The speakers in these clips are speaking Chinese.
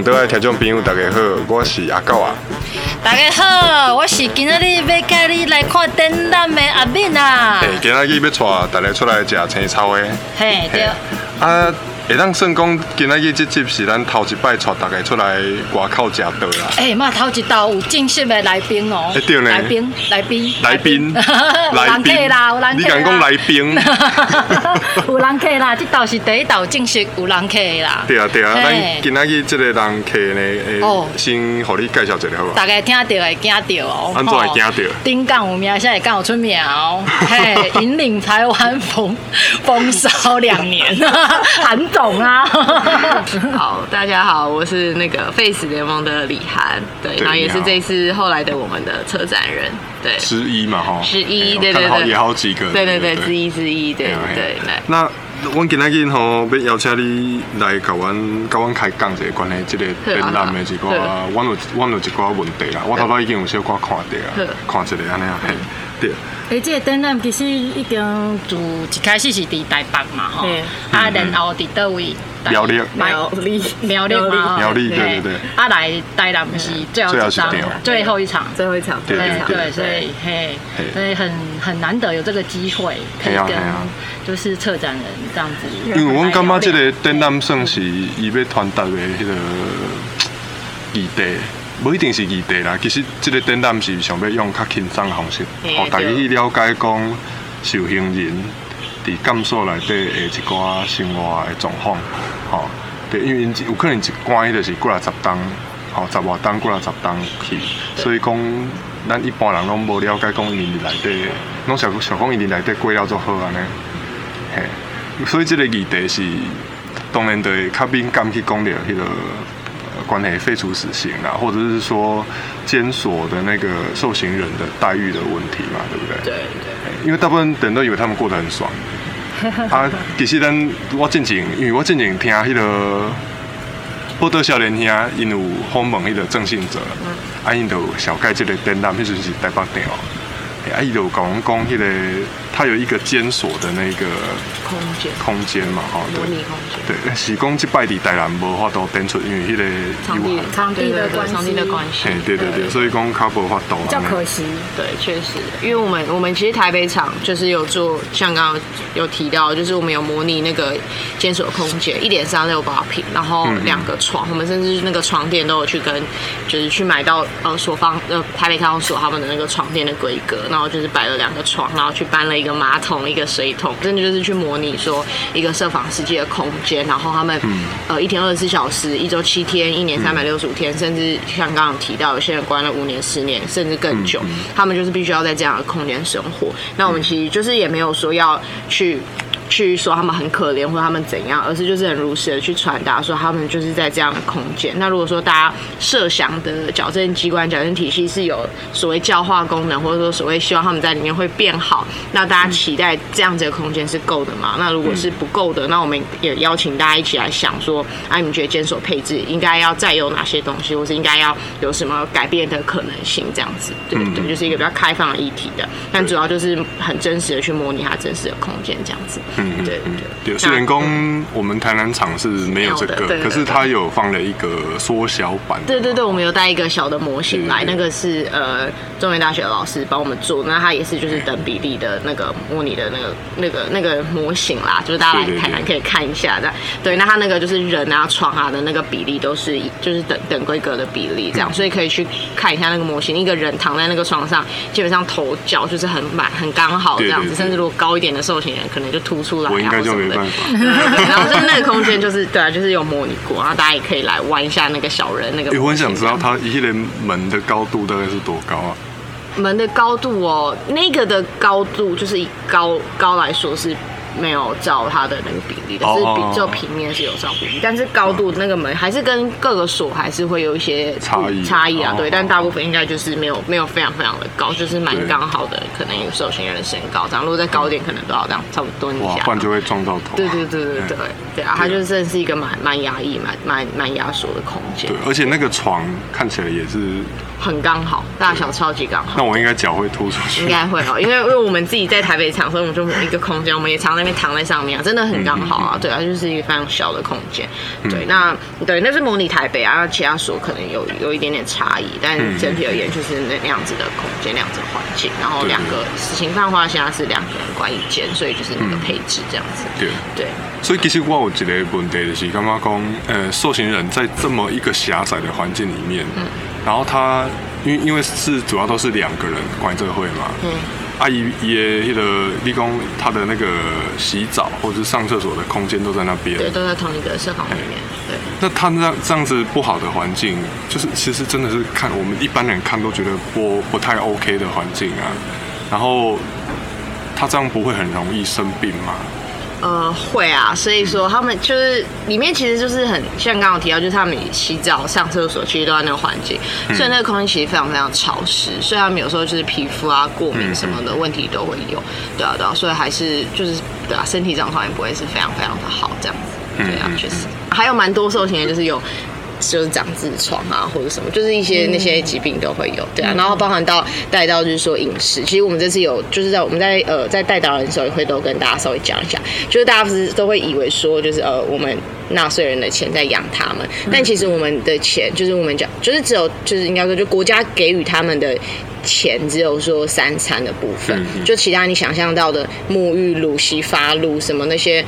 位本岛的听众朋友，大家好，我是阿狗啊。大家好，我是今仔日要带你来看展览的阿敏啊。嘿，今仔日要带大家出来食青草的。嘿，对。啊。会当算讲，今仔日这集是咱头一摆带大家出来外口食道啦。哎，嘛头一道有正式的来宾哦。对呢。来宾，来宾，来宾，有人客啦，有人客。你敢讲来宾？有人客啦，这道是第一道正式有人客啦。对啊，对啊，咱今仔日这个人客呢，哦，先互你介绍一下好不？大概听到会惊到哦。安怎会惊到？顶港有名，现在刚好出名哦。嘿，引领台湾风风骚两年，韩总啊。好，大家好，我是那个 Face 联盟的李涵，对，然后也是这次后来的我们的车展人，对，之一嘛哈，之一，对对对，也好几个，对对对，之一之一，对对对。那我今日吼要邀请你来甲阮甲阮开讲一个关于这个展览的一个，我有我有一寡问题啦，我头摆已经有小可看的啊，看一个安尼啊，对。诶，这个展览其实已经自一开始是伫台北嘛，吼，啊，然后伫倒位。苗栗，苗栗，苗栗。吗？苗栗，对。对对。啊，来台南是最后一场，最后一场，最后一场，对对，所以嘿，所以很很难得有这个机会可以跟就是策展人这样子。因为我感觉这个展览算是伊要传达的迄个议题，不一定是异地啦。其实这个展览是想要用较轻松的方式，让大家去了解讲受刑人。伫甘肃内底诶一寡生活诶状况，吼，对，因为因有可能一关伊就是过来十档，吼，十外档过来十档去，所以讲咱一般人拢无了解讲伊伫内底，拢想想讲伊伫内底过了就好安尼，嘿，所以这个议题是当然对较敏感去讲了迄个关系废除死刑啦，或者是说监所的那个受刑人的待遇的问题嘛，对不对？对对。因为大部分人都以为他们过得很爽，啊，其实咱我进前，因为我进前听迄个报道少年兄，因有访问迄个郑信哲，啊，因就小盖即个展览，迄阵是台北店哦，啊，伊就讲讲迄个。他有一个监所的那个空间，空间嘛，哈，模拟空间。对，是讲即摆伫台南无法度展出，因为迄个场地场地的关系，场地的关系。对对对，所以讲卡无法度。比较可惜，对，确实，因为我们我们其实台北场就是有做，像刚刚有提到，就是我们有模拟那个监所空间，一点三六八平，然后两个床，我们甚至那个床垫都有去跟，就是去买到呃所方呃台北看守所他们的那个床垫的规格，然后就是摆了两个床，然后去搬了一个。马桶一个水桶，真的就是去模拟说一个设防世界的空间，然后他们呃一天二十四小时，一周七天，一年三百六十五天，甚至像刚刚提到有些人关了五年、十年，甚至更久，他们就是必须要在这样的空间生活。那我们其实就是也没有说要去。去说他们很可怜或者他们怎样，而是就是很如实的去传达说他们就是在这样的空间。那如果说大家设想的矫正机关、矫正体系是有所谓教化功能，或者说所谓希望他们在里面会变好，那大家期待这样子的空间是够的吗？那如果是不够的，那我们也邀请大家一起来想说，啊，你们觉得监所配置应该要再有哪些东西，或是应该要有什么改变的可能性？这样子，对对，就是一个比较开放的议题的，但主要就是很真实的去模拟它真实的空间，这样子。嗯，对对，虽然工我们台南厂是没有这个，可是它有放了一个缩小版。对对对，我们有带一个小的模型来，那个是呃中原大学的老师帮我们做，那他也是就是等比例的那个模拟的那个那个那个模型啦，就是大家来台南可以看一下的。对，那他那个就是人啊床啊的那个比例都是就是等等规格的比例这样，所以可以去看一下那个模型，一个人躺在那个床上，基本上头脚就是很满很刚好这样子，甚至如果高一点的受刑人可能就突。出来，我应该就没办法。然后就是那个空间，就是对啊，就是有模拟过，然后大家也可以来玩一下那个小人那个。我很想知道它一连门的高度大概是多高啊？门的高度哦，那个的高度就是以高高来说是。没有照它的那个比例但，是比就平面是有照比例，但是高度那个门还是跟各个锁还是会有一些差异差异啊，对，但大部分应该就是没有没有非常非常的高，就是蛮刚好的，可能有受刑人的身高，这样如果再高一点，可能都要这样差不多蹲一下，不然就会撞到头。对对对对对对啊，它就真的是一个蛮蛮压抑、蛮蛮蛮压缩的空间。对，而且那个床看起来也是很刚好，大小超级刚好。那我应该脚会突出去？应该会哦，因为因为我们自己在台北场，所以我们就某一个空间，我们也常。那边躺在上面啊，真的很刚好啊。对啊，就是一个非常小的空间。对，那对那是模拟台北啊，其他所可能有有一点点差异，但整体而言就是那那样子的空间，那样子的环境，然后两个死刑犯话现在是两个人关一间，所以就是那个配置这样子。对对，所以其实我有一个问题就是，感觉讲，呃，受刑人在这么一个狭窄的环境里面，嗯然后他因为因为是主要都是两个人管这个会嘛，嗯，阿姨也那个立功他的那个洗澡或者是上厕所的空间都在那边，对，都在同一个社房里面。对，那他这样这样子不好的环境，就是其实真的是看我们一般人看都觉得不不太 OK 的环境啊，然后他这样不会很容易生病吗？呃，会啊，所以说他们就是里面其实就是很像刚刚提到，就是他们洗澡、上厕所其实都在那个环境，所以那个空气其实非常非常潮湿，所以他们有时候就是皮肤啊、过敏什么的问题都会有，对啊对啊，所以还是就是对啊，身体状况也不会是非常非常的好这样子，对啊，确实还有蛮多受刑的就是有。就是长痔疮啊，或者什么，就是一些那些疾病都会有，对啊，然后包含到带到就是说饮食，其实我们这次有就是在我们在呃在带导人的时候也会都跟大家稍微讲一下，就是大家不是都会以为说就是呃我们纳税人的钱在养他们，但其实我们的钱就是我们讲就是只有就是应该说就国家给予他们的钱只有说三餐的部分，就其他你想象到的沐浴露、洗发露什么那些。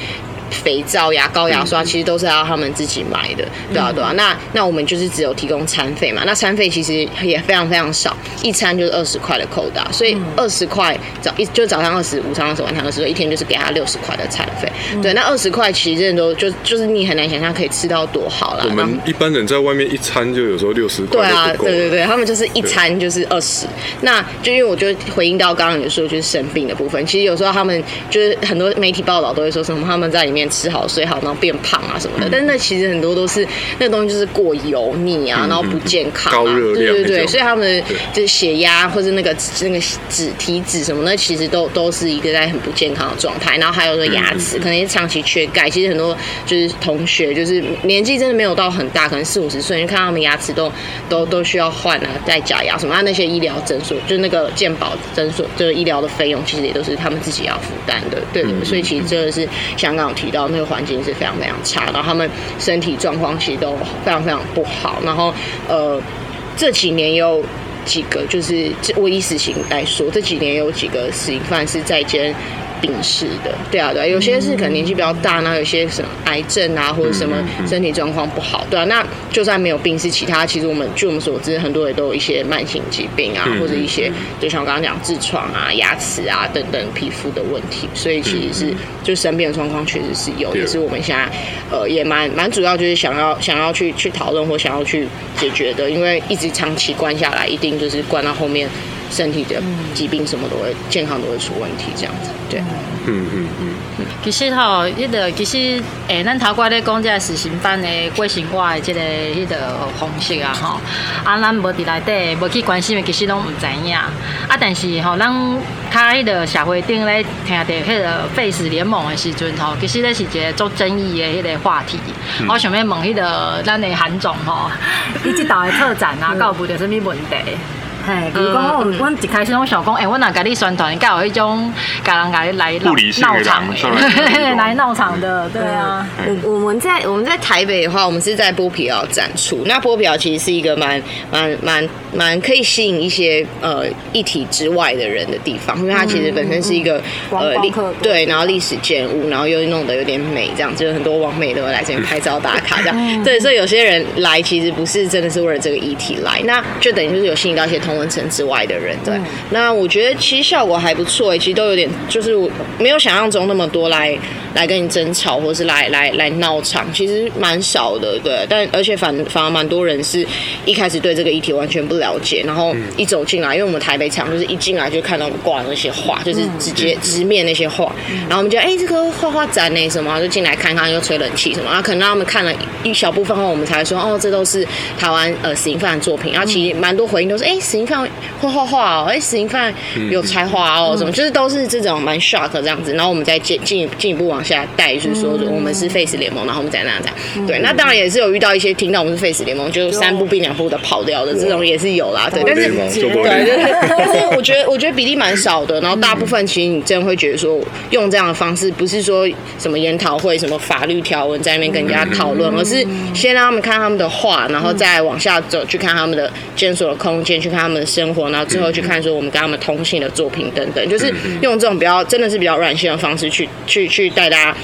肥皂、牙膏、牙刷，其实都是要他们自己买的，对啊，对啊。那那我们就是只有提供餐费嘛，那餐费其实也非常非常少，一餐就是二十块的扣打，所以二十块早一就早上二十，午餐二十，晚餐二十，一天就是给他六十块的餐费。对，那二十块其实真的都就就是你很难想象可以吃到多好啦。我们一般人在外面一餐就有时候六十块，对啊，对对对，他们就是一餐就是二十。那就因为我就回应到刚刚你说就是生病的部分，其实有时候他们就是很多媒体报道都会说什么他们在里面。吃好睡好，然后变胖啊什么的，但是那其实很多都是那个东西就是过油腻啊，然后不健康，高热量，对对对，所以他们的就是血压或者那个那个脂体脂什么，那其实都都是一个在很不健康的状态。然后还有说牙齿，可能是长期缺钙。其实很多就是同学，就是年纪真的没有到很大，可能四五十岁，你看他们牙齿都都都需要换啊，戴假牙什么。那些医疗诊所，就是那个健保诊所，就是医疗的费用，其实也都是他们自己要负担的，对对。所以其实真的是香港有提到。那个环境是非常非常差，然后他们身体状况其实都非常非常不好。然后，呃，这几年有几个，就是这我以死刑来说，这几年有几个死刑犯是在监。病逝的，对啊，对，有些是可能年纪比较大，那有些什么癌症啊，或者什么身体状况不好，对啊，那就算没有病，逝其他，其实我们据我们所知，很多人都有一些慢性疾病啊，或者一些就像我刚刚讲痔疮啊、牙齿啊等等皮肤的问题，所以其实是就生病的状况确实是有，也是我们现在呃也蛮蛮主要就是想要想要去去讨论或想要去解决的，因为一直长期关下来，一定就是关到后面。身体的疾病什么都会，健康都会出问题，这样子，对。嗯嗯嗯。其实吼，迄个其实诶，咱头过咧讲这个死刑犯的过生活的这个迄个方式啊，吼，啊，咱无伫内底无去关心的，其实拢唔知影。啊，但是吼，咱较迄个社会顶咧听到迄个 Face 联盟的时阵吼，其实咧是一个做争议的迄个话题。我想要问迄个咱的韩总吼，你即道的特展啊，告不着什么问题？嘿，比如讲，我一开始我想讲，哎，我哪甲你宣传，该有一种甲人甲你来闹场，来闹场的，对啊。我我们在我们在台北的话，我们是在波皮奥展出。那波皮奥其实是一个蛮蛮蛮蛮可以吸引一些呃一体之外的人的地方，因为它其实本身是一个呃历对，然后历史建物，然后又弄得有点美，这样就是很多网美都会来这边拍照打卡这样。对，所以有些人来其实不是真的是为了这个议题来，那就等于就是有吸引到一些同。文层之外的人，对，那我觉得其实效果还不错诶，其实都有点，就是没有想象中那么多来来跟你争吵，或是来来来闹场，其实蛮少的，对。但而且反反而蛮多人是一开始对这个议题完全不了解，然后一走进来，因为我们台北场就是一进来就看到挂那些画，就是直接直面那些画，然后我们就哎这个画画展呢什么，就进来看看，又吹冷气什么，然后可能让他们看了一小部分后，我们才说哦这都是台湾呃死刑犯的作品，然后其实蛮多回应都是哎死。行犯会画画哦，哎，死刑犯有才华哦，什么就是都是这种蛮 shock 这样子。然后我们再进进进一步往下带，就是说我们是 face 联盟，然后我们再那样这样。对，那当然也是有遇到一些听到我们是 face 联盟，就三步并两步的跑掉的这种也是有啦。对，但是对，但是我觉得我觉得比例蛮少的。然后大部分其实你真的会觉得说，用这样的方式不是说什么研讨会、什么法律条文在那边跟人家讨论，而是先让他们看他们的画，然后再往下走去看他们的监所的空间，去看他们的生活，然后最后去看说我们跟他们通信的作品等等，就是用这种比较真的是比较软性的方式去去去带大家。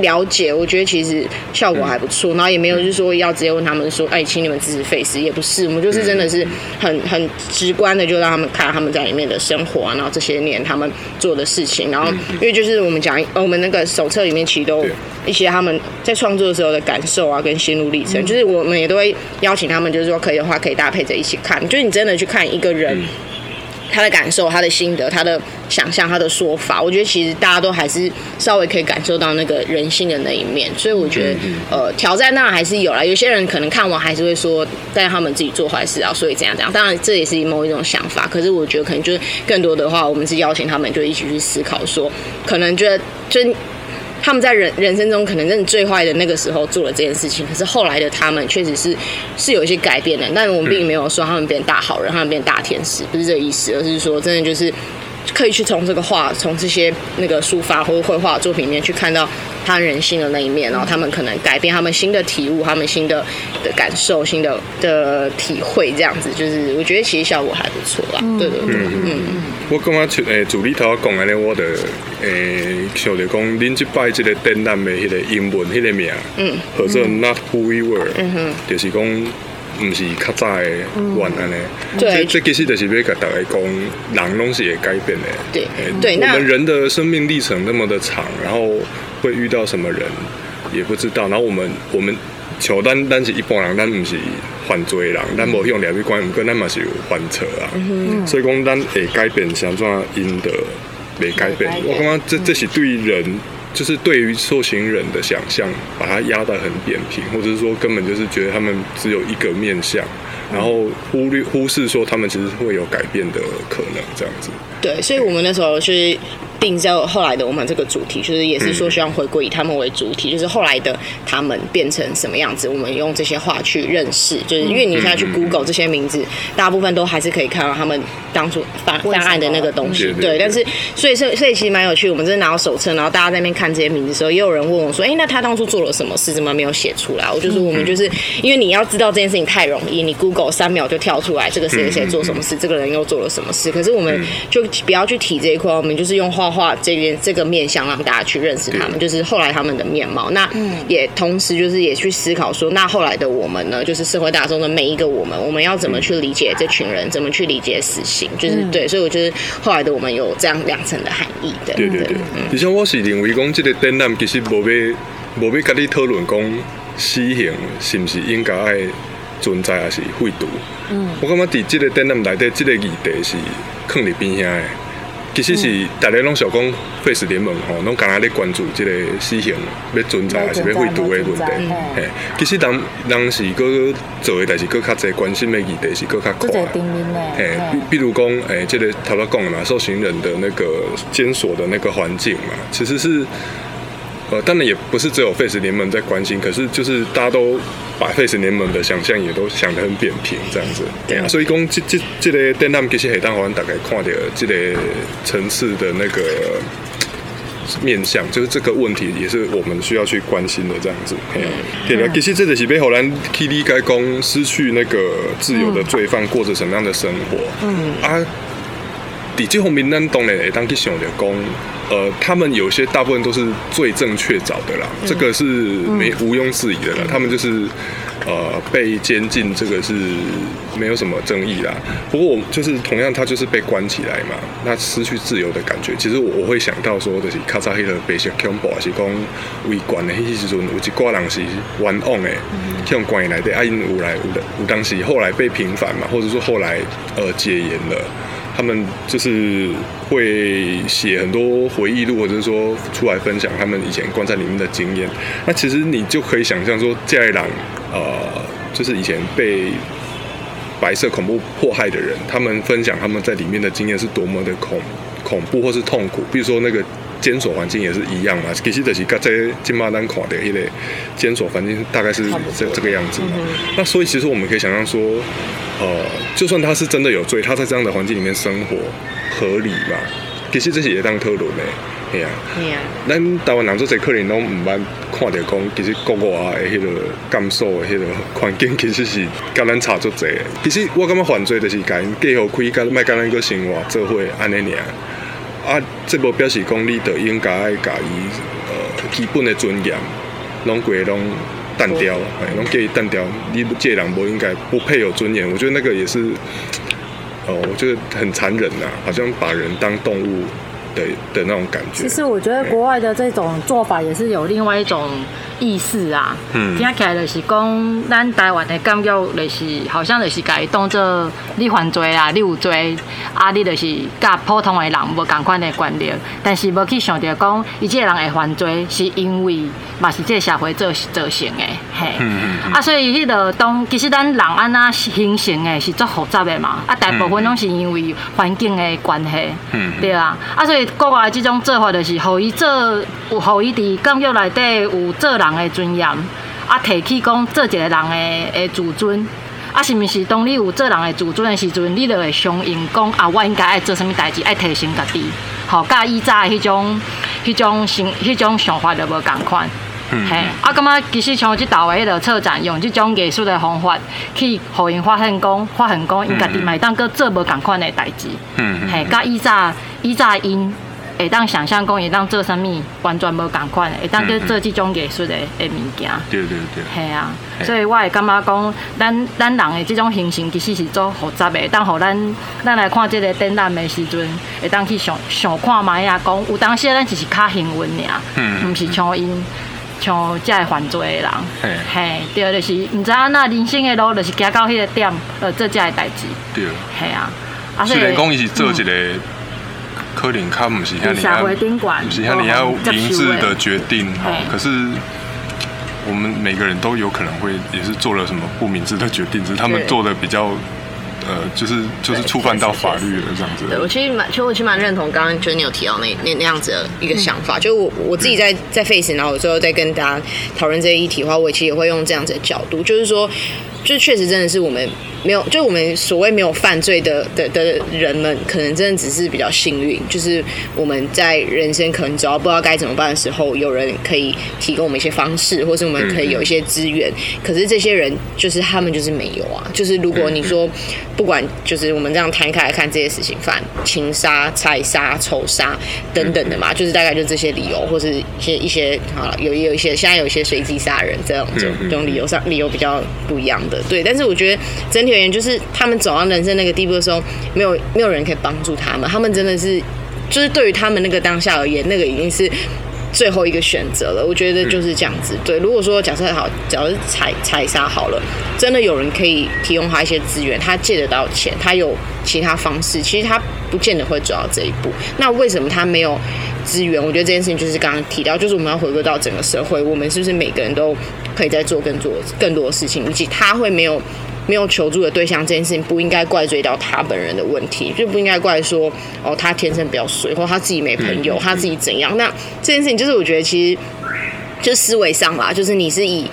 了解，我觉得其实效果还不错，然后也没有就是说要直接问他们说，哎，请你们支持 face，也不是，我们就是真的是很很直观的，就让他们看他们在里面的生活啊，然后这些年他们做的事情，然后因为就是我们讲，我们那个手册里面其实都一些他们在创作的时候的感受啊，跟心路历程，就是我们也都会邀请他们，就是说可以的话可以搭配着一起看，就是你真的去看一个人。他的感受、他的心得、他的想象、他的说法，我觉得其实大家都还是稍微可以感受到那个人性的那一面，所以我觉得呃挑战当然还是有啦。有些人可能看完还是会说，但是他们自己做坏事啊，所以怎样怎样。当然这也是某一种想法，可是我觉得可能就是更多的话，我们是邀请他们就一起去思考，说可能觉得就。他们在人人生中可能真的最坏的那个时候做了这件事情，可是后来的他们确实是是有一些改变的。但我们并没有说他们变大好人，他们变大天使，不是这个意思，而是说真的就是可以去从这个画，从这些那个书法或者绘画作品里面去看到。他人性的那一面，然后他们可能改变他们新的体悟，他们新的的感受，新的的体会，这样子就是我觉得其实效果还不错啦。对对对，嗯嗯。我刚刚出诶，助理头讲安尼，我的诶想着讲，恁即摆即个展览的迄个英文迄个名，嗯，或者 Not Who We Were，嗯哼，就是讲毋是较早的晚安尼。对，这其实就是要甲大家讲，人拢是会改变的。对对，我们人的生命历程那么的长，然后。会遇到什么人也不知道，然后我们我们求单单是一般人，咱不是犯罪人，咱无用两位关，跟咱嘛是有犯错啊。所以讲，咱会改变怎样因的没改变。我感觉这这是对人，就是对于受刑人的想象，把它压得很扁平，或者是说根本就是觉得他们只有一个面相，然后忽略忽视说他们其实会有改变的可能，这样子。对，所以我们那时候是。定在后来的我们这个主题，就是也是说希望回归以他们为主体，就是后来的他们变成什么样子，我们用这些话去认识。就是因为你现在去 Google 这些名字，大部分都还是可以看到他们当初犯犯案的那个东西。对，但是所以所以所以其实蛮有趣。我们真的拿到手册，然后大家在那边看这些名字的时候，也有人问我说：“哎，那他当初做了什么事，怎么没有写出来？”我就说：“我们就是因为你要知道这件事情太容易，你 Google 三秒就跳出来，这个谁谁做什么事，这个人又做了什么事。可是我们就不要去提这一块，我们就是用画画这边这个面向让大家去认识他们，就是后来他们的面貌。那也同时就是也去思考说，那后来的我们呢，就是社会大众的每一个我们，我们要怎么去理解这群人，怎么去理解死刑？就是对，所以我觉得后来的我们有这样两层的含义的。对对对，而且我是认为讲这个展览其实无要无要跟你讨论讲死刑是不是应该爱存在还是废除。嗯，我感觉伫这个展览内底，这个议题是放伫边遐的。其实是大家拢想讲，face 联盟吼，拢刚刚咧关注即个死刑要存在还是要废除的问题。嘿，其实人人是搁做诶代志搁较侪关心诶议题是搁较宽。嘿，比比如讲，诶，即个头拄讲诶嘛，受刑人的那个监所的那个环境嘛，其实是。呃，当然也不是只有 Face 联盟在关心，可是就是大家都把 Face 联盟的想象也都想得很扁平这样子。对啊，所以讲这这这个电脑其实很当好像大概看到这个层次的那个面向，就是这个问题也是我们需要去关心的这样子。对啊，其实这个是被荷兰 K D 该公失去那个自由的罪犯过着什么样的生活？嗯啊，底这方面咱当然会当去想着讲。呃，他们有些大部分都是最正确找的啦，这个是没毋庸置疑的啦。他们就是呃被监禁，这个是没有什么争议啦。不过我就是同样，他就是被关起来嘛，那失去自由的感觉。其实我我会想到说，就是卡扎黑的被些恐怖，还是讲围观的迄时阵，有一挂人是冤枉的，像关来的，啊因有来有的有当时后来被平反嘛，或者说后来呃戒严了。他们就是会写很多回忆录，或者是说出来分享他们以前关在里面的经验。那其实你就可以想象说，这一郎呃，就是以前被白色恐怖迫害的人，他们分享他们在里面的经验是多么的恐恐怖或是痛苦。比如说那个监所环境也是一样嘛，其实就是在金马丹垮的一类监所环境大概是这这个样子嘛。那所以其实我们可以想象说，呃，就算他是真的有罪，他在这样的环境里面生活合理嘛？其实这是也当讨论的。系啊，咱台湾人做这可能拢毋捌看到讲，其实国外的迄个感受的迄个环境，其实是甲咱差足济。其实我感觉犯罪就是甲因计好开，甲卖甲咱个生活做伙安尼尔。啊，这无表示讲你着应该爱甲伊呃基本的尊严，拢过拢淡掉，哎，拢叫伊单调。你这人无应该不配有尊严。我觉得那个也是，哦，我觉得很残忍呐，好像把人当动物。的的那种感觉。其实我觉得国外的这种做法也是有另外一种意思啊。嗯。听起来就是讲，咱台湾的感觉就是好像就是改当做你犯罪啊，你有罪啊，你就是甲普通的人无共款的观念。但是无去想到讲，伊这个人会犯罪是因为嘛是这个社会造造成的，嘿。嗯嗯。啊，所以迄个当其实咱人安那形成的是足复杂的嘛。啊，大部分拢是因为环境的关系。嗯。对啊。啊，所以。国外即种做法就是，互伊做，有互伊伫教育内底有做人的尊严，啊，提起讲做一个人的的自尊，啊，是毋是当你有做人的自尊的时阵，你就会相应讲啊，我应该爱做什么代志，爱提升家己，吼，甲以早迄种、迄种想、迄种想法就无共款。嘿，啊，感觉其实像即道位迄个策展，用即种艺术的方法去互因发现讲，发现讲因家己嘛当个做无共款的代志。嗯嘿，甲以早以早因会当想象讲会当做啥物，完全无共款，会当去做即种艺术的的物件。对对对。嘿啊，所以我会感觉讲，咱咱人的即种形成其实是做复杂的，当互咱咱来看即个展览的时阵，会当去想想看卖啊，讲有当时咱只是较幸运尔，嗯，毋是像因。像这会犯罪的人，嘿，对，就是唔知影那人生的路，就是行到迄个点，呃，做这个代志，对，嘿啊。虽然讲伊是做一个，可能较唔是遐尼啊，唔是遐尼啊明智的决定，哈，可是我们每个人都有可能会也是做了什么不明智的决定，只是他们做的比较。呃，就是就是触犯到法律了这样子。对我其实蛮，其实我其实蛮认同刚刚就是你有提到那那那样子的一个想法。就我我自己在在 face，然后有时候在跟大家讨论这些议题的话，我其实也会用这样子的角度，就是说，就确实真的是我们。没有，就我们所谓没有犯罪的的的人们，可能真的只是比较幸运，就是我们在人生可能只要不知道该怎么办的时候，有人可以提供我们一些方式，或是我们可以有一些资源。可是这些人就是他们就是没有啊，就是如果你说不管就是我们这样摊开来看这些事情犯，情杀、财杀、仇杀等等的嘛，就是大概就这些理由，或是一些一些啊，有有一些现在有一些随机杀人这样这种这种理由上理由比较不一样对。但是我觉得整体。而言就是他们走到人生那个地步的时候，没有没有人可以帮助他们。他们真的是，就是对于他们那个当下而言，那个已经是最后一个选择了。我觉得就是这样子。对，如果说假设好，假如采采杀好了，真的有人可以提供他一些资源，他借得到钱，他有其他方式，其实他不见得会走到这一步。那为什么他没有资源？我觉得这件事情就是刚刚提到，就是我们要回归到整个社会，我们是不是每个人都可以在做更多更多的事情，以及他会没有。没有求助的对象这件事情不应该怪罪到他本人的问题，就不应该怪说哦他天生比较水，或他自己没朋友，他自己怎样？那这件事情就是我觉得其实就思维上啦，就是你是以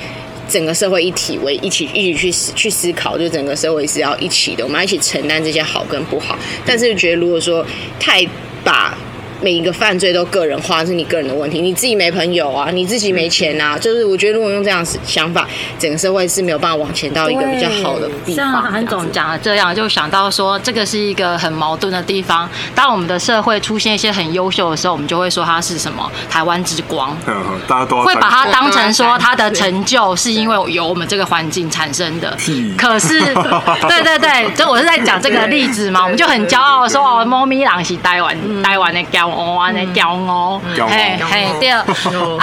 整个社会一体为一起一起去思去思考，就整个社会是要一起的，我们要一起承担这些好跟不好。但是觉得如果说太把每一个犯罪都个人化是你个人的问题，你自己没朋友啊，你自己没钱啊，就是我觉得如果用这样想法，整个社会是没有办法往前到一个比较好的地方。像韩总讲的这样，就想到说这个是一个很矛盾的地方。当我们的社会出现一些很优秀的时候，我们就会说它是什么台湾之光，大家都会把它当成说它的成就是因为有我们这个环境产生的。可是，对对对，就我是在讲这个例子嘛，我们就很骄傲说哦，猫咪狼是台湾台湾的骄傲安尼骄傲，嘿嘿对，啊，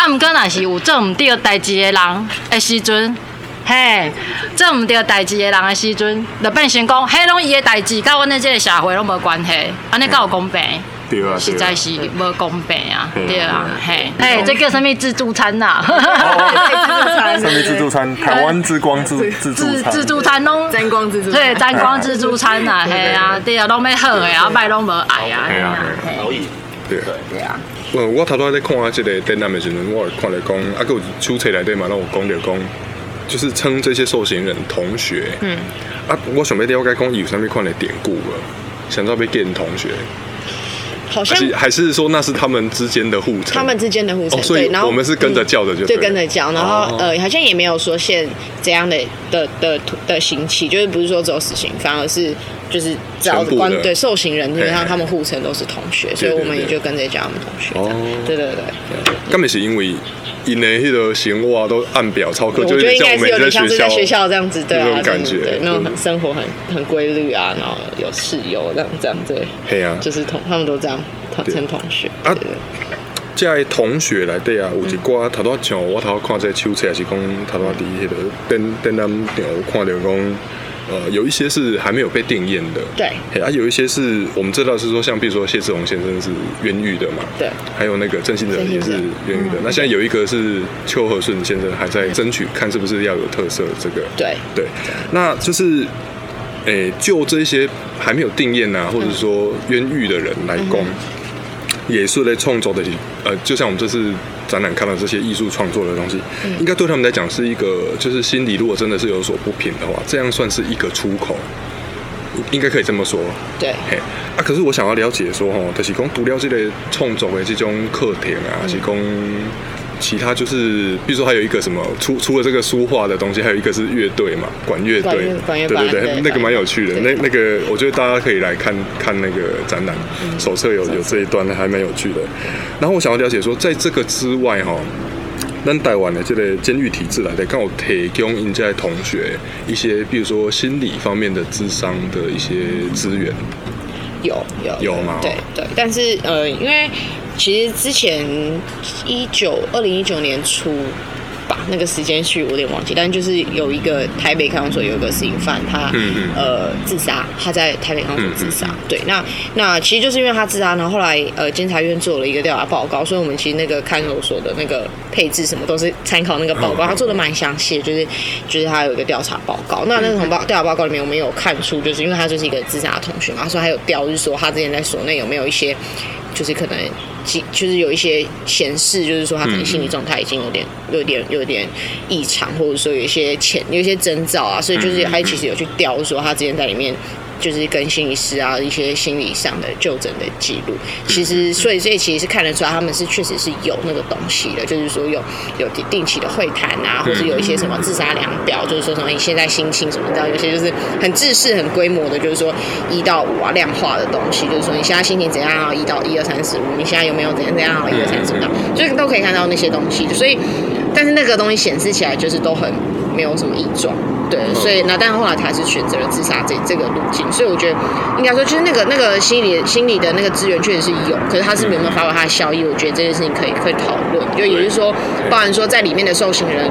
毋过若是有做毋对代志的人的时阵，嘿，做毋对代志的人的时阵，就变成讲，嘿，拢伊的代志，甲阮的即个社会拢无关系，安尼够公平。对啊，实在是无公平啊，对啊，嘿，对嘿，这叫什么自助餐呐？上面自助餐，台湾之光自自助餐，自自助餐拢沾光自助餐。对，沾光自助餐呐，嘿啊，对啊，拢要好诶，啊，摆拢无爱啊，嘿啊。嘿对。对啊，呃，我头拄仔咧看啊，即个展览的时阵，我有看了讲，啊，个有手册内底嘛，拢有讲着讲，就是称这些受刑人同学。嗯。啊，我想要了解讲，伊有啥物款的典故无？想到被见同学，好像还是说那是他们之间的互称？他们之间的互称，哦所以，然后我们是跟着叫的就对对了跟着叫，然后、哦呃，好像也没有说限怎样的的的的刑期，就是不是说只有死刑，反而是就是只要关对受刑人，基本上他们互称都是同学，所以我们也对。对就跟着叫他们同学。哦。对对对，根本是因为因为迄个行活啊都按表操课，我就觉得应该是有点像是在学校校这样子，对啊，感觉。对对，那种很生活很很规律啊，然后有室友这样这样对，嘿啊就是同他们都这样同对。称同学啊对对。这些同学内底啊，有一寡头拄仔像我头看这个手册，还是讲头拄仔伫迄个展展览场有看到讲，呃，有一些是还没有被定验的，对。嘿啊，有一些是我们知道是说，像比如说谢志宏先生是冤狱的嘛，对。还有那个郑信哲也是冤狱的。那现在有一个是邱和顺先生还在争取，看是不是要有特色这个，对。对，那就是，诶、就这些还没有定验啊，或者说冤狱的人来嗯。攻，也是来创作的，呃，就像我们这次展览看到这些艺术创作的东西，嗯。应该对他们来讲是一个，就是心里如果真的是有所不平的话，这样算是一个出口，应该可以这么说。对。嘿，啊，可是我想要了解说，吼，就是讲读了这个创作的这种课程啊，是讲其他就是，比如说还有一个什么，除除了这个书画的东西，还有一个是乐队嘛，管乐队对对对那个蛮有趣的。那那个我觉得大家可以来看看那个展览，手册有有这一段，还蛮有趣的。然后我想要了解说，在这个之外，哈。咱台湾的这个监狱体制来的，刚好提供人家同学一些，比如说心理方面的智商的一些资源。有有有吗对对，但是呃，因为其实之前一九二零一九年初吧，那个时间序我有点忘记，但就是有一个台北看守所有一个死刑犯，他呃自杀，他在台北看守所自杀。嗯对，那那其实就是因为他自杀，然后后来呃监察院做了一个调查报告，所以我们其实那个看守所的那个配置什么都是参考那个报告，嗯他做的蛮详细的，就是就是他有一个调查报告。那那从报调查报告里面，我们有看出，就是因为他就是一个自杀的同学嘛，他说还有调，就是说他之前在所内有没有一些，就是可能就是有一些显示，就是说他可能心理状态已经有点有点有点异常，或者说有一些前有一些征兆啊，所以就是他其实有去调，说他之前在里面。就是跟心理师啊一些心理上的就诊的记录，其实所以所以其实是看得出来他们是确实是有那个东西的，就是说有有定期的会谈啊，或者有一些什么自杀量表，就是说什么你现在心情什么，你知道有些就是很制式、很规模的，就是说一到五啊量化的东西，就是说你现在心情怎样啊，一到一二三四五，你现在有没有怎样怎样啊，一二三四五，所以都可以看到那些东西，所以但是那个东西显示起来就是都很没有什么异状。对，所以那但是后来他还是选择了自杀这这个路径，所以我觉得应该说就是那个那个心理心理的那个资源确实是有，可是他是有没有发挥他的效益，我觉得这件事情可以可以讨论。就也就是说，包含说在里面的受刑人。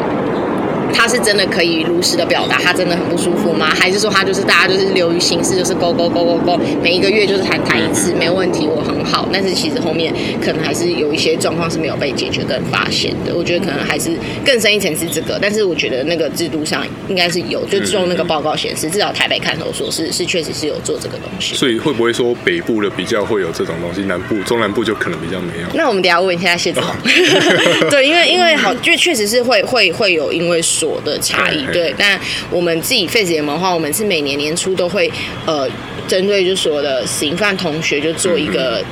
他是真的可以如实的表达，他真的很不舒服吗？还是说他就是大家就是流于形式，就是勾勾勾勾勾，每一个月就是谈谈一次，没问题，我很好。但是其实后面可能还是有一些状况是没有被解决跟发现的。我觉得可能还是更深一层是这个，但是我觉得那个制度上应该是有，就就那个报告显示，至少台北看守所是是确实是有做这个东西。所以会不会说北部的比较会有这种东西，南部、中南部就可能比较没有？那我们等下问一下谢总，对，因为因为好，就确实是会会会有因为所的差异对。但我们自己 Face 联盟的话，我们是每年年初都会呃，针对就所有的刑犯同学就做一个。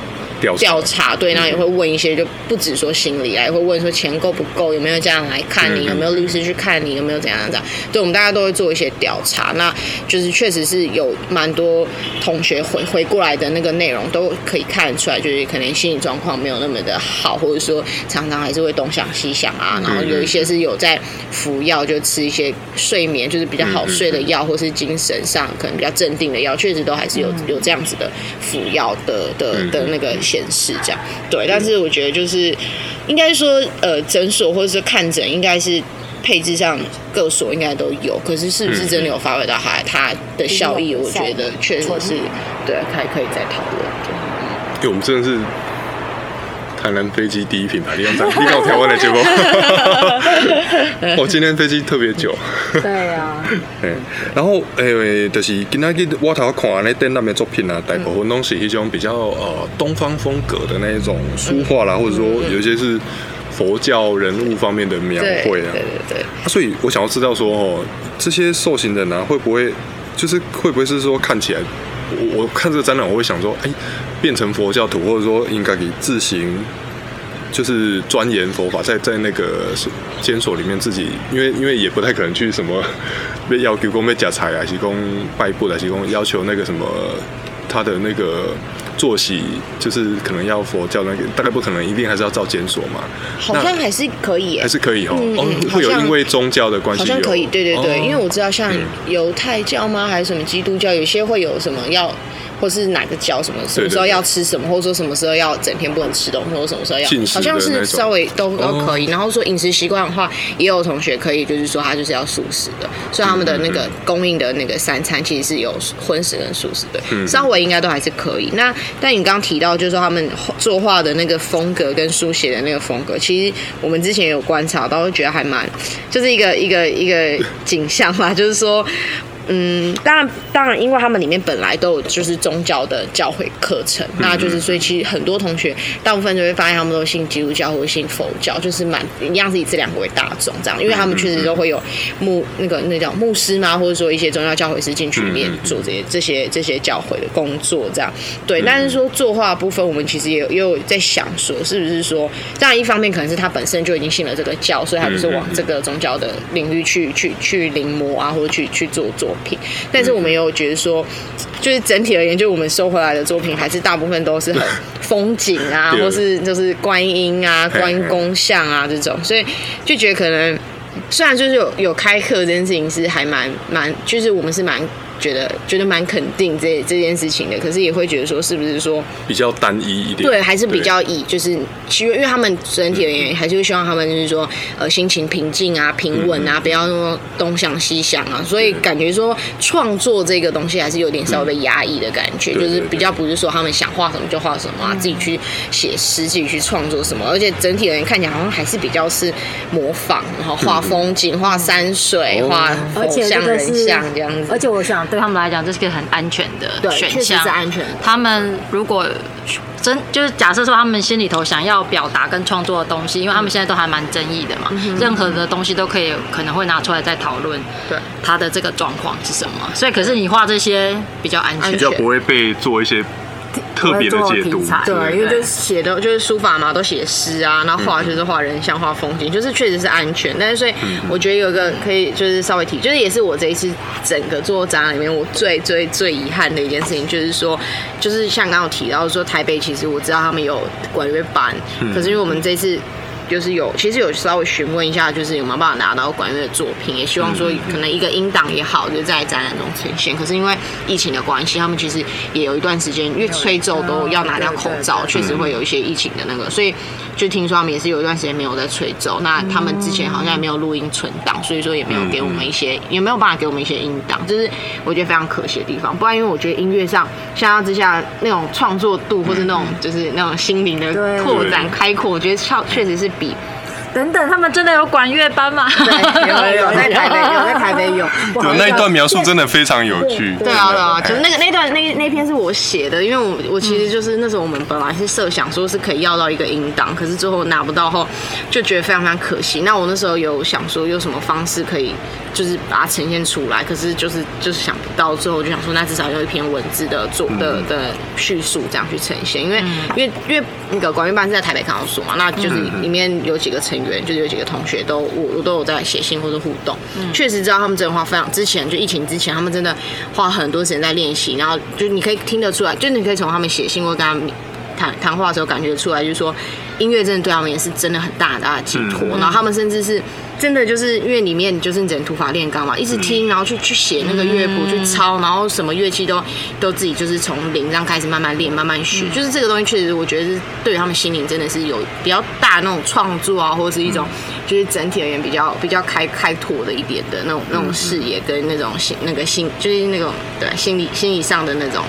调查。调查对，然后也会问一些，就不止说心理啊，也会问说钱够不够，有没有家长来看你，嗯。有没有律师去看你，有没有怎样怎样。对，我们大家都会做一些调查，那就是确实是有蛮多同学回回过来的那个内容都可以看得出来，就是可能心理状况没有那么的好，或者说常常还是会东想西想啊，然后有一些是有在服药，就吃一些睡眠就是比较好睡的药，或是精神上可能比较镇定的药，确实都还是有有这样子的服药的的的那个显示这样。对，但是我觉得就是应该说呃诊所或者是看诊应该是。配置上各所应该都有，可是是不是真的有发挥到它它的效益？我觉得确实是对，还可以再讨论。因为我们真的是台南飞机第一品牌，你看，你看我台湾的节目，我 今天飞机特别久。对啊，对，然后诶、就是今仔日我头看那展览的作品啊，大部分都是一种比较呃东方风格的那一种书画啦，或者说有一些是佛教人物方面的描对绘啊。对对对。所以我想要知道说哦，这些受刑人啊，会不会就是会不会是说看起来，我我看这个展览，我会想说，哎、变成佛教徒，或者说应该可以自行。就是钻研佛法，在在那个监所里面自己，因为因为也不太可能去什么被要求供被假财啊，提供拜布的，提供要求那个什么他的那个作息，就是可能要佛教那个，大概不可能，一定还是要照监所嘛。好像还是可以耶还，是可以哦，哦嗯嗯，会有因为宗教的关系，好像可以，对对对，哦因为我知道像嗯犹太教吗，还是什么基督教，有些会有什么要。或是哪个教什么什么时候要吃什么，或者说什么时候要整天不能吃东西，或者什么时候要好像是稍微都都哦可以。然后说饮食习惯的话，也有同学可以，就是说他就是要素食的，所以他们的那个供应的那个三餐其实是有荤食跟素食的，嗯稍微应该都还是可以。那但你刚刚提到，就是说他们作画的那个风格跟书写的那个风格，其实我们之前有观察到，会觉得还蛮就是一个一个一个景象吧，就是说。嗯，当然，当然，因为他们里面本来都有就是宗教的教会课程，那就是所以其实很多同学大部分就会发现他们都信基督教或者信佛教，就是蛮一样是以这两个为大众这样，因为他们确实都会有牧那个那叫牧师嘛，或者说一些宗教教会师进去里面做这些这些这些教会的工作这样。对，但是说作画部分，我们其实也有也有在想说，是不是说，当然一方面可能是他本身就已经信了这个教，所以他就是往这个宗教的领域去去去临摹啊，或者去去做作品。但是我们也有觉得说，就是整体而言，就我们收回来的作品，还是大部分都是很风景啊，或是就是观音啊、关公像啊这种，所以就觉得可能。虽然就是有有开课这件事情是还蛮蛮，就是我们是蛮觉得觉得蛮肯定这这件事情的，可是也会觉得说是不是说比较单一一点，对，还是比较以就是，其实因为他们整体而言，还是会希望他们就是说，呃，心情平静啊、平稳嗯啊，不要那么东想西想啊。所以感觉说创作这个东西还是有点稍微被压抑的感觉，就是比较不是说他们想画什么就画什么啊，自己去写诗、自己去创作什么，而且整体而言看起来好像还是比较是模仿，然后画风景、画山水、哦。画而且这佛像、人像这样子。而且我想对他们来讲，这是个很安全的对，选确实项，是安全的。他们如果真就是假设说他们心里头想要表达跟创作的东西，因为他们现在都还蛮争议的嘛，任何的东西都可以可能会拿出来再讨论，对，他的这个状况是什么。所以可是你画这些比较安全，安比较不会被做一些特别的题材对，因为就是写的就是书法嘛，都写诗啊，然后画就是画人像、画风景，就是确实是安全。但是所以我觉得有一个可以就是稍微提，就是也是我这一次整个做展览里面我最最最遗憾的一件事情，就是说，就是像刚刚有提到说台北其实我知道他们有管乐班，可是因为我们这次。就是有，其实有稍微询问一下，就是有没有办法拿到管乐的作品，也希望说可能一个音档也好，就是在展览中呈现。可是因为疫情的关系，他们其实也有一段时间，因为吹奏都要拿掉口罩，确实会有一些疫情的那个，所以就听说他们也是有一段时间没有在吹奏。那他们之前好像也没有录音存档，所以说也没有给我们一些，也没有办法给我们一些音档，就是我觉得非常可惜的地方。不然，因为我觉得音乐上相较之下那种创作度或是那种就是那种心灵的对。拓展开阔，我觉得确确实是比等等，他们真的有管乐班吗？对有有在台北有在台北有。有那一段描述真的非常有趣。对啊，对啊，就是那个个那段那那篇是我写的，因为我我其实就是那时候我们本来是设想说是可以要到一个音档，可是最后拿不到后，就觉得非常非常可惜。那我那时候有想说有什么方式可以就是把它呈现出来，可是就是就是想不到，最后我就想说那至少有一篇文字的做的的叙述这样去呈现，因为因为因为那个管乐班是在台北康考所嘛，那就是里面有几个成员，就是有几个同学都我我都有在写信或者互动，确实知道他们真的花非常之前就疫情之前，他们真的花很多时间在练习，然后就你可以听得出来，就你可以从他们写信或跟他们谈谈话的时候感觉出来，就是说音乐真的对他们也是真的很大很大的寄托，然后他们甚至是真的就是因为里面就是你只能土法炼钢嘛，一直听，然后去去写那个乐谱去抄，然后什么乐器都都自己就是从零这样开始慢慢练慢慢学，就是这个东西确实我觉得是对于他们心灵真的是有比较大那种创作啊，或者是一种就是整体而言比较比较开开拓的一点的那种那种视野跟那种心那个心就是那种对心理心理上的那种。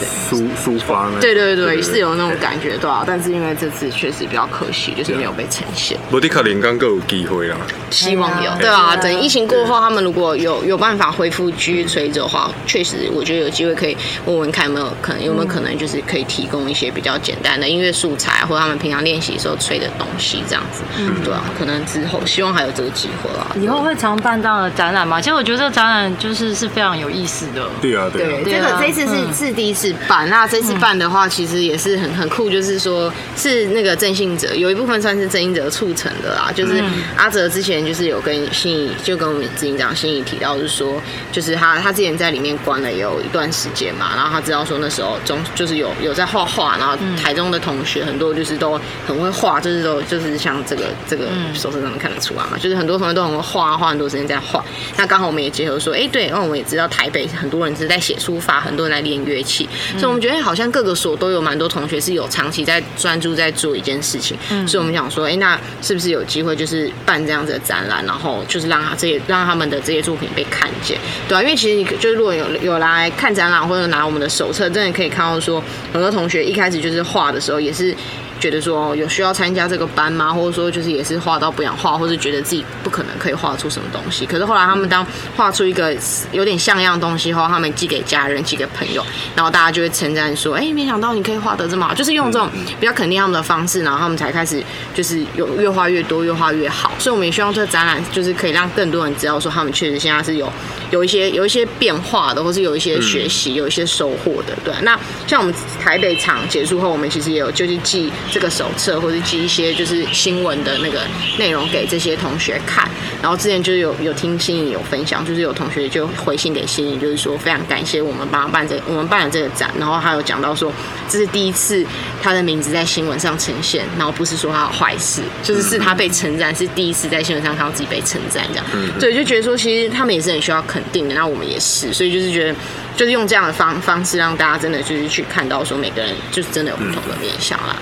抒抒发呢。对对对，是有那种感觉，对啊。但是因为这次确实比较可惜，就是没有被呈现。无迪卡林刚够有机会啦，希望有，对啊。等疫情过后，他们如果有有办法恢复继续吹着的话，确实我觉得有机会可以问问看有没有可能，有没有可能就是可以提供一些比较简单的音乐素材，或者他们平常练习时候吹的东西这样子。嗯，对啊，可能之后希望还有这个机会啦。以后会常办这样的展览吗？其实我觉得这个展览就是是非常有意思的。对啊，对啊。对，这个这次是是第一次办，那这次办的话，其实也是很很酷，就是说是那个郑信哲有一部分算是郑信哲促成的啦，就是阿哲之前就是有跟心仪就跟我们执行长心仪提到，是说就是他他之前在里面关了有一段时间嘛，然后他知道说那时候中就是有有在画画，然后台中的同学很多就是都很会画，就是都就是像这个这个手册上面看得出来嘛，就是很多同学都很会画，花很多时间在画。那刚好我们也结合说，哎，对，然后我们也知道台北很多人是在写书法，很多人在练乐器，所以我们觉得好像各个所都有蛮多同学是有长期在专注在做一件事情，所以我们想说，哎，那是不是有机会就是办这样子的展展览，然后就是让他这些让他们的这些作品被看见，对啊，因为其实你就是如果有有来看展览或者拿我们的手册，真的可以看到说，很多同学一开始就是画的时候也是。觉得说有需要参加这个班吗？或者说就是也是画到不想画，或者觉得自己不可能可以画出什么东西。可是后来他们当画出一个有点像样东西后，他们寄给家人、寄给朋友，然后大家就会称赞说：“哎，没想到你可以画得这么好。”就是用这种比较肯定他们的方式，然后他们才开始就是有越画越多，越画越好。所以我们也希望这个展览就是可以让更多人知道说他们确实现在是有有一些有一些变化的，或是有一些学习、有一些收获的。对，那像我们台北场结束后，我们其实也有就是寄。这个手册，或者寄一些就是新闻的那个内容给这些同学看。然后之前就有有听心颖有分享，就是有同学就回信给心颖，就是说非常感谢我们帮他办这我们办了这个展。然后还有讲到说，这是第一次他的名字在新闻上呈现，然后不是说他有坏事，就是是他被称赞，是第一次在新闻上看到自己被称赞这样。对，就觉得说其实他们也是很需要肯定的，那我们也是，所以就是觉得就是用这样的方方式让大家真的就是去看到说每个人就是真的有不同的面相啦。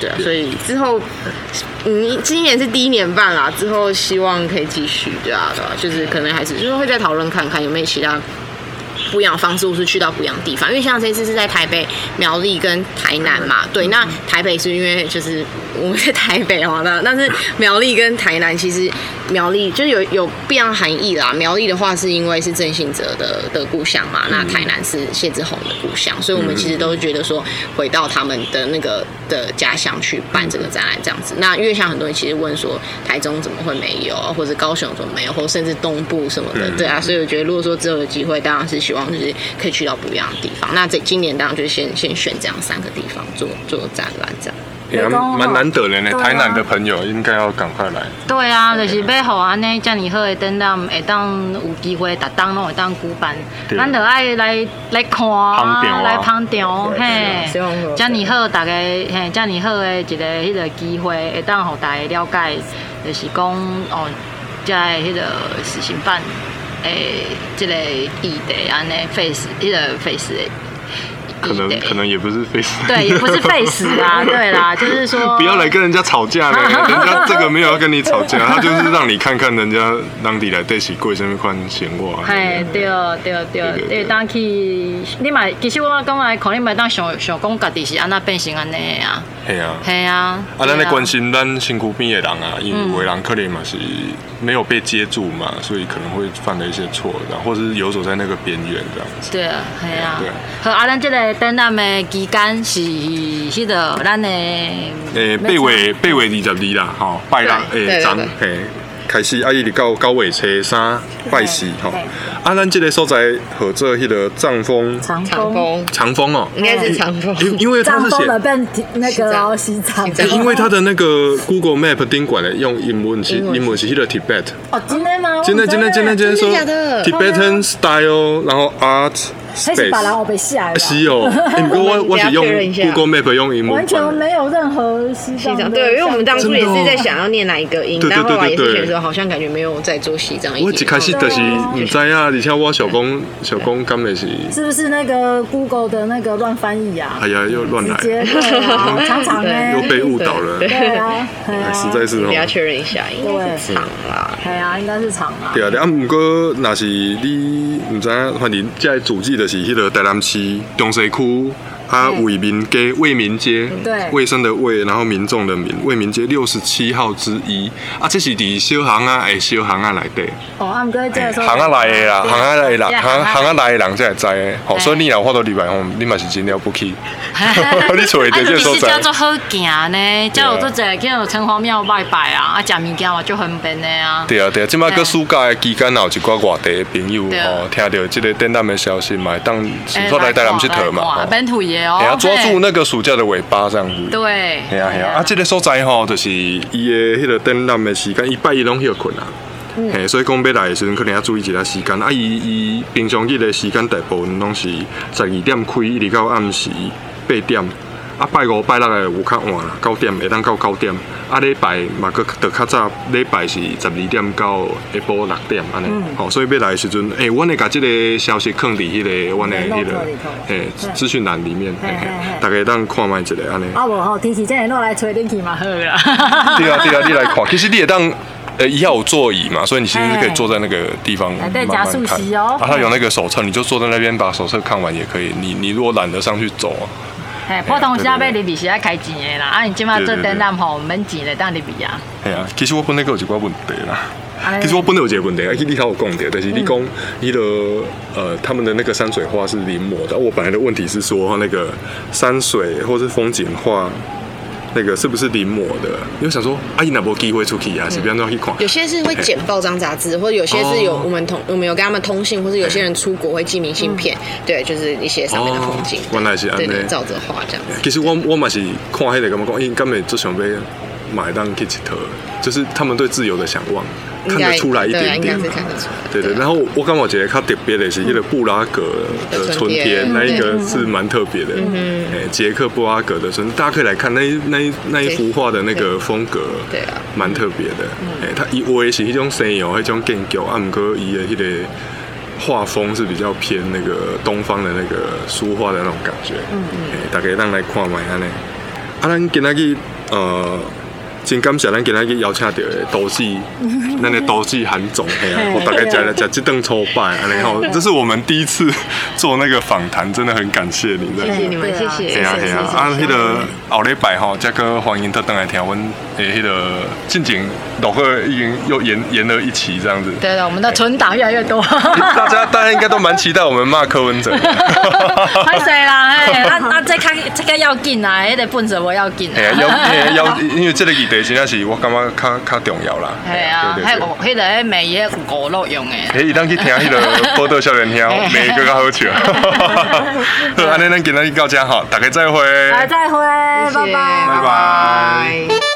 对啊，所以之后，嗯，今年是第一年半啦，之后希望可以继续，对啊，对啊，就是可能还是就是会再讨论看看有没有其他。不一样的方式，或是去到不一样的地方，因为像这次是在台北、苗栗跟台南嘛。对，那台北是因为就是我们在台北哦，那但是苗栗跟台南其实苗栗就是有有不一样的含义啦。苗栗的话是因为是郑信哲的的故乡嘛，那台南是谢志宏的故乡，所以我们其实都觉得说回到他们的那个的家乡去办这个展览这样子。那因为像很多人其实问说台中怎么会没有，或者高雄怎么没有，或甚至东部什么的，对啊，所以我觉得如果说之后有机会，当然是希望。就是可以去到不一样的地方。那这今年当然就是先先选这样三个地方做做展览，这样。也蛮难得的呢。台南的朋友应该要赶快来。对啊，就是要好安尼这么好的展览，会当有机会，逐当拢会当举办。咱就爱来来看，来捧场，嘿。这么好，大家嘿，这么好的一个迄个机会，会当互大家了解，就是讲哦，在迄个实行办。诶，即个异地安尼 face，迄个 face 诶。可能可能也不是 face，对，也不是 face 啊，对啦，就是说不要来跟人家吵架呢，人家这个没有要跟你吵架，他就是让你看看人家当地来对起贵什么款闲话。哎，对对对对，当去你买，其实我讲来看，你买当想想讲家己是安那变成安尼啊。系啊，系啊，啊，咱咧关心咱身躯边的人啊，因为有的人可能嘛是没有被接住嘛，所以可能会犯了一些错，然后或是游走在那个边缘这样子。对啊，系啊。对。和啊，咱这个展览的期间是迄个咱的诶八月八月二十二啦，吼，拜六诶，张嘿。开始啊，伊伫到九月初三拜四吼。啊，咱这个所在合作迄个藏风长风长风哦，应该是长风，因因为它是写那个西藏，因为它的那个 Google Map 顶管的用英文是英文是迄个 Tibet。哦，真的吗？真的真的真的真的说 Tibetan style，然后 art。还是把蓝欧被下来。是哦，不过我 我是用 Google Map 用英文，完全没有任何西藏。对，因为我们当初也是在想要念哪一个音，但后来也是选择好像感觉没有在做西藏。我一开始就是唔知啊，而且我小公 小公根本是是不是那个 Google 的那个乱翻译啊？哎呀，又乱来，常常 又被误导了。对啊，实在是哦，你要确认一下，应该是长啦。对啊，应该是长啦。对啊，啊，不过那是你唔知，反正在主机的。就是迄个台南市中西区。啊，为民街，卫民街，对。卫生的卫，然后民众的民，卫民街六十七号之一。啊，这是伫小巷啊，诶，小巷啊内底，哦，啊，毋过这个巷啊内的啦，对。巷啊内的人，对巷巷啊巷内的人才会知的，吼，所以你若有法度入来吼，你嘛是真了不起，你找会到啊，这个所在。叫。做好行呢，叫有做者去到城隍庙拜拜啊，啊，食物件嘛就方便的啊。对啊对啊，即摆嘿个暑假的期间，也有一寡外地的朋友对。吼，听到即个展览的消息嘛，会当哎说来台南佚佗嘛，吼。本土也哦哎呀，，抓住那个暑假的尾巴这样子。对，系啊系啊，啊，这个所在吼，就是伊的迄个展览的时间，伊拜一拢休困啊。嗯嘿，所以讲要来的时阵，可能要注意一下时间。啊，伊伊平常日的时间大部分拢是十二点开，一直到暗时八点。啊，拜五、拜六的有较晚啦，九点会当到九点。啊，礼拜嘛，佮着较早，礼拜是十二点到下晡六点安尼。嗯吼、所以要来的时阵，诶、阮会甲即个消息放伫迄个阮的迄个联络册里头诶资讯栏里面，嘿嘿嘿嘿嘿大家当看卖一下安尼。啊无吼，天气真的落来吹天气嘛好啦。对啊，对啊，你来看，其实你也当。呃，一号有座椅嘛，所以你其实是可以坐在那个地方慢慢加速看。席哦啊，它有那个手册，你就坐在那边把手册看完也可以。你你如果懒得上去走啊，嘿，普通时啊要入去是爱开钱的啦，啊，你即马做展览吼，免钱的当入去啊。系啊，其实我本来就有一寡问题啦。哎其实我本来有一个问题，啊，你头有讲的，但是你讲你的呃他们的那个山水画是临摹的，我本来的问题是说那个山水或是风景画。那个是不是临摹的？因为想说，阿姨那波机会出去啊？是不要让去看。有些是会剪报章杂志，或者有些是有哦我们通我们有跟他们通信，或者有些人出国会寄明信片，对，就是一些上面的风景对对，照着画这样。其实我我嘛是看迄个感觉讲，因根本就想要买当去一佗，就是他们对自由的向往，看得出来一点点对对，然后我刚我觉得它特别的是一个布拉格的春天，那一个是蛮特别的，哎，捷克布拉格的春，大家可以来看那一那一那一幅画的那个风格，对啊蛮特别的。哎，它伊画的是一种西洋，一种建筑，啊，毋过伊的迄个。画风是比较偏那个东方的那个书画的那种感觉，嗯嗯，大家让来看卖安尼。啊，咱今仔日呃，真感谢咱今仔日邀请到的都市，咱的都市韩总，嘿啊，我大概讲了讲这顿抽拜，安尼吼，这是我们第一次做那个访谈，真的很感谢你，谢谢你们，谢谢。嘿啊嘿啊，啊，迄个后礼拜吼，再个欢迎特登来听阮诶，迄个近景老哥已经又延延了一期这样子。对了，我们的存档越来越多。大家大家应该都蛮期待我们骂柯文哲的。歹势啦，嘿，啊啊，这较这个要紧啊，迄个本子我要紧哎呀，要哎要，因为这个议题真正是我感觉较较重要啦。系啊，迄对对对。个迄个迄美迄五路用的。哎，伊当去听迄个波多少年听，美个较好笑。好，安尼咱今仔日到这吼，大家再会。来，再会，拜拜，拜拜。